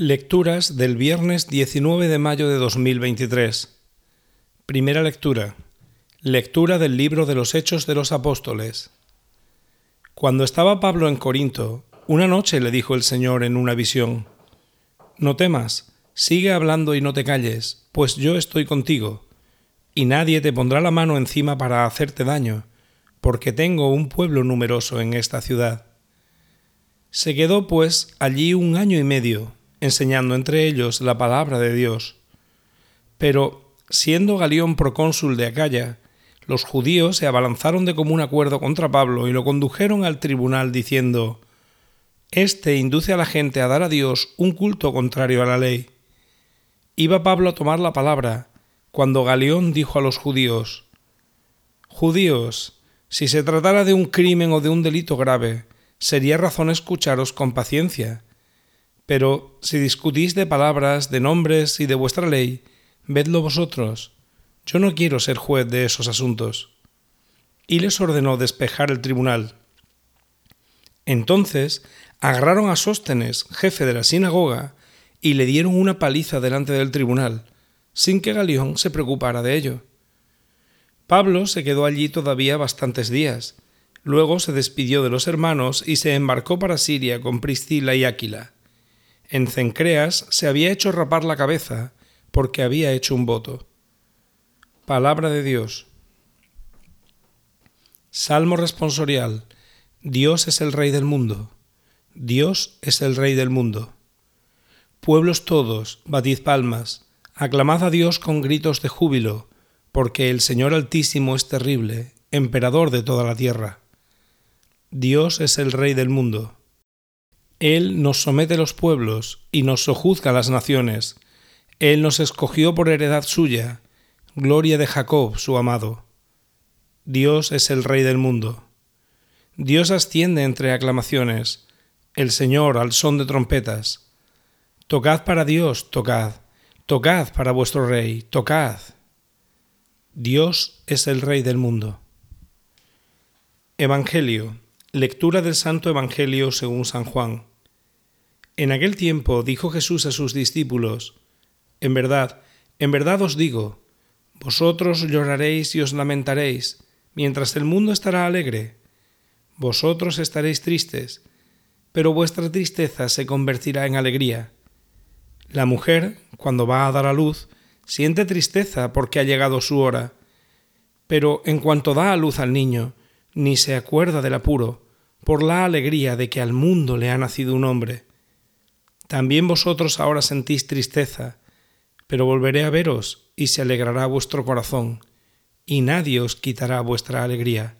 Lecturas del viernes 19 de mayo de 2023. Primera lectura. Lectura del libro de los Hechos de los Apóstoles. Cuando estaba Pablo en Corinto, una noche le dijo el Señor en una visión, No temas, sigue hablando y no te calles, pues yo estoy contigo, y nadie te pondrá la mano encima para hacerte daño, porque tengo un pueblo numeroso en esta ciudad. Se quedó, pues, allí un año y medio, enseñando entre ellos la palabra de Dios. Pero, siendo Galión procónsul de Acaya, los judíos se abalanzaron de común acuerdo contra Pablo y lo condujeron al tribunal diciendo, Este induce a la gente a dar a Dios un culto contrario a la ley. Iba Pablo a tomar la palabra, cuando Galión dijo a los judíos, Judíos, si se tratara de un crimen o de un delito grave, sería razón escucharos con paciencia pero si discutís de palabras, de nombres y de vuestra ley, vedlo vosotros. Yo no quiero ser juez de esos asuntos. Y les ordenó despejar el tribunal. Entonces agarraron a Sóstenes, jefe de la sinagoga, y le dieron una paliza delante del tribunal, sin que Galión se preocupara de ello. Pablo se quedó allí todavía bastantes días. Luego se despidió de los hermanos y se embarcó para Siria con Priscila y Áquila. En Cencreas se había hecho rapar la cabeza porque había hecho un voto. Palabra de Dios. Salmo responsorial. Dios es el Rey del mundo. Dios es el Rey del mundo. Pueblos todos, batid palmas, aclamad a Dios con gritos de júbilo, porque el Señor Altísimo es terrible, emperador de toda la tierra. Dios es el Rey del mundo. Él nos somete los pueblos y nos sojuzga las naciones. Él nos escogió por heredad suya, gloria de Jacob, su amado. Dios es el Rey del mundo. Dios asciende entre aclamaciones, el Señor al son de trompetas. Tocad para Dios, tocad, tocad para vuestro Rey, tocad. Dios es el Rey del mundo. Evangelio. Lectura del Santo Evangelio según San Juan. En aquel tiempo dijo Jesús a sus discípulos, En verdad, en verdad os digo, vosotros lloraréis y os lamentaréis, mientras el mundo estará alegre. Vosotros estaréis tristes, pero vuestra tristeza se convertirá en alegría. La mujer, cuando va a dar a luz, siente tristeza porque ha llegado su hora, pero en cuanto da a luz al niño, ni se acuerda del apuro, por la alegría de que al mundo le ha nacido un hombre. También vosotros ahora sentís tristeza, pero volveré a veros y se alegrará vuestro corazón, y nadie os quitará vuestra alegría.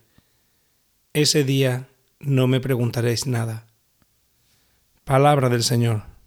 Ese día no me preguntaréis nada. Palabra del Señor.